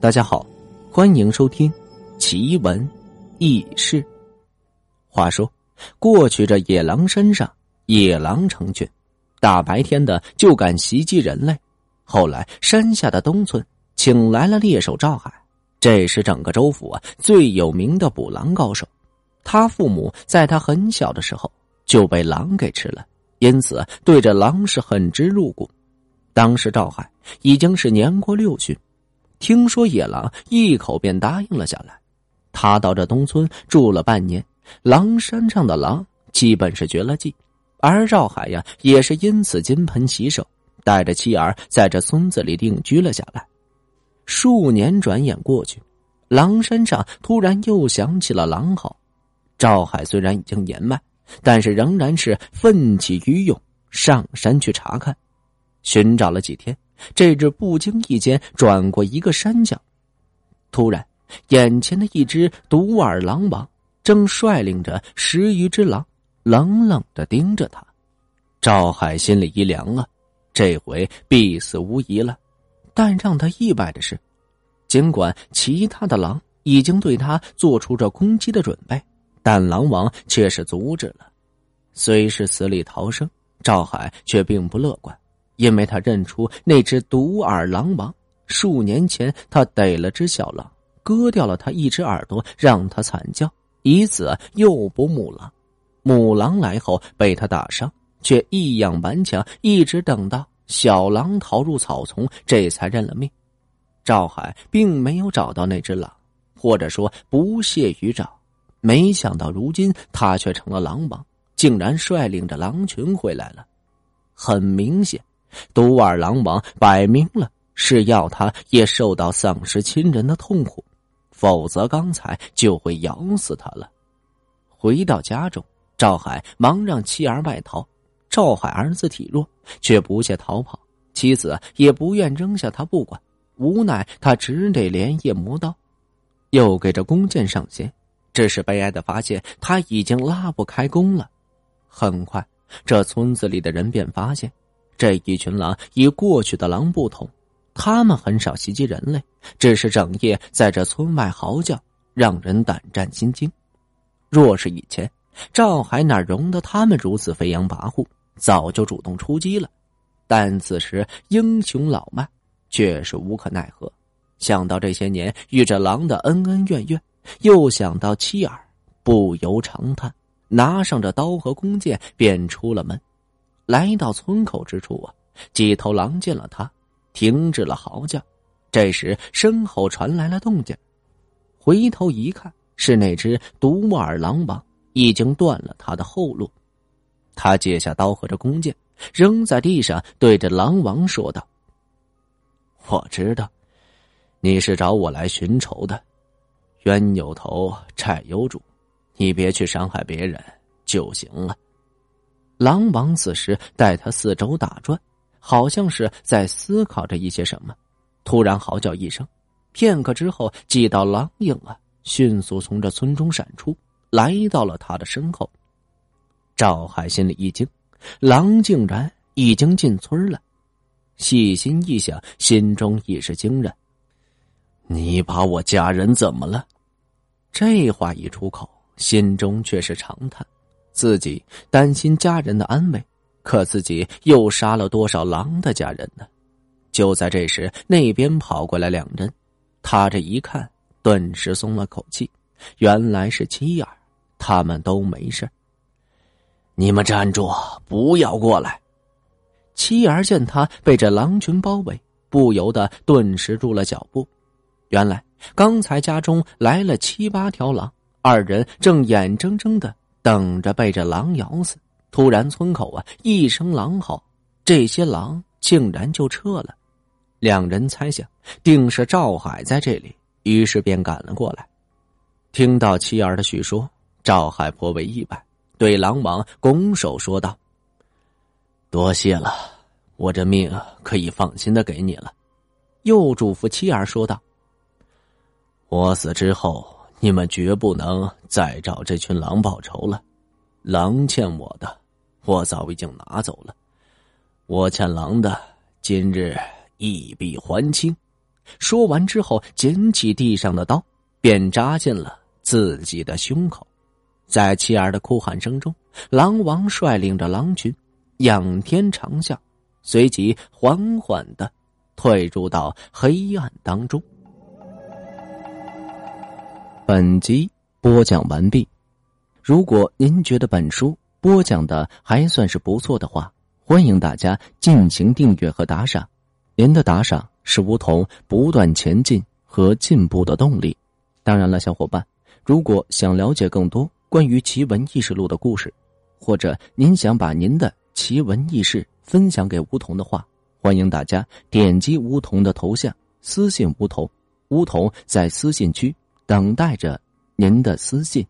大家好，欢迎收听《奇闻异事》。话说，过去这野狼山上，野狼成群，大白天的就敢袭击人类。后来，山下的东村请来了猎手赵海，这是整个州府啊最有名的捕狼高手。他父母在他很小的时候就被狼给吃了，因此对这狼是恨之入骨。当时赵海已经是年过六旬。听说野狼一口便答应了下来，他到这东村住了半年，狼山上的狼基本是绝了迹，而赵海呀也是因此金盆洗手，带着妻儿在这村子里定居了下来。数年转眼过去，狼山上突然又响起了狼嚎，赵海虽然已经年迈，但是仍然是奋起鱼勇上山去查看，寻找了几天。这只不经意间转过一个山角，突然，眼前的一只独耳狼王正率领着十余只狼，冷冷的盯着他。赵海心里一凉啊，这回必死无疑了。但让他意外的是，尽管其他的狼已经对他做出这攻击的准备，但狼王却是阻止了。虽是死里逃生，赵海却并不乐观。因为他认出那只独耳狼王，数年前他逮了只小狼，割掉了他一只耳朵，让他惨叫，以此诱捕母狼。母狼来后被他打伤，却异样顽强，一直等到小狼逃入草丛，这才认了命。赵海并没有找到那只狼，或者说不屑于找，没想到如今他却成了狼王，竟然率领着狼群回来了。很明显。独耳狼王摆明了是要他也受到丧失亲人的痛苦，否则刚才就会咬死他了。回到家中，赵海忙让妻儿外逃。赵海儿子体弱，却不屑逃跑，妻子也不愿扔下他不管，无奈他只得连夜磨刀，又给这弓箭上弦。只是悲哀的发现，他已经拉不开弓了。很快，这村子里的人便发现。这一群狼与过去的狼不同，他们很少袭击人类，只是整夜在这村外嚎叫，让人胆战心惊。若是以前，赵海哪容得他们如此飞扬跋扈，早就主动出击了。但此时英雄老迈，却是无可奈何。想到这些年与这狼的恩恩怨怨，又想到妻儿，不由长叹，拿上这刀和弓箭，便出了门。来到村口之处啊，几头狼见了他，停止了嚎叫。这时身后传来了动静，回头一看，是那只独耳狼王已经断了他的后路。他解下刀和这弓箭，扔在地上，对着狼王说道：“我知道，你是找我来寻仇的。冤有头，债有主，你别去伤害别人就行了。”狼王此时带他四周打转，好像是在思考着一些什么。突然嚎叫一声，片刻之后，几道狼影啊，迅速从这村中闪出，来到了他的身后。赵海心里一惊，狼竟然已经进村了。细心一想，心中已是惊然：“你把我家人怎么了？”这话一出口，心中却是长叹。自己担心家人的安危，可自己又杀了多少狼的家人呢？就在这时，那边跑过来两人，他这一看，顿时松了口气，原来是妻儿，他们都没事。你们站住，不要过来！妻儿见他被这狼群包围，不由得顿时住了脚步。原来刚才家中来了七八条狼，二人正眼睁睁的。等着被这狼咬死！突然，村口啊一声狼嚎，这些狼竟然就撤了。两人猜想，定是赵海在这里，于是便赶了过来。听到妻儿的叙说，赵海颇为意外，对狼王拱手说道：“多谢了，我这命可以放心的给你了。”又嘱咐妻儿说道：“我死之后。”你们绝不能再找这群狼报仇了，狼欠我的，我早已经拿走了。我欠狼的，今日一笔还清。说完之后，捡起地上的刀，便扎进了自己的胸口。在妻儿的哭喊声中，狼王率领着狼群仰天长啸，随即缓缓的退入到黑暗当中。本集播讲完毕。如果您觉得本书播讲的还算是不错的话，欢迎大家进行订阅和打赏。您的打赏是梧桐不断前进和进步的动力。当然了，小伙伴，如果想了解更多关于奇闻异事录的故事，或者您想把您的奇闻异事分享给梧桐的话，欢迎大家点击梧桐的头像私信梧桐，梧桐在私信区等待着您的私信。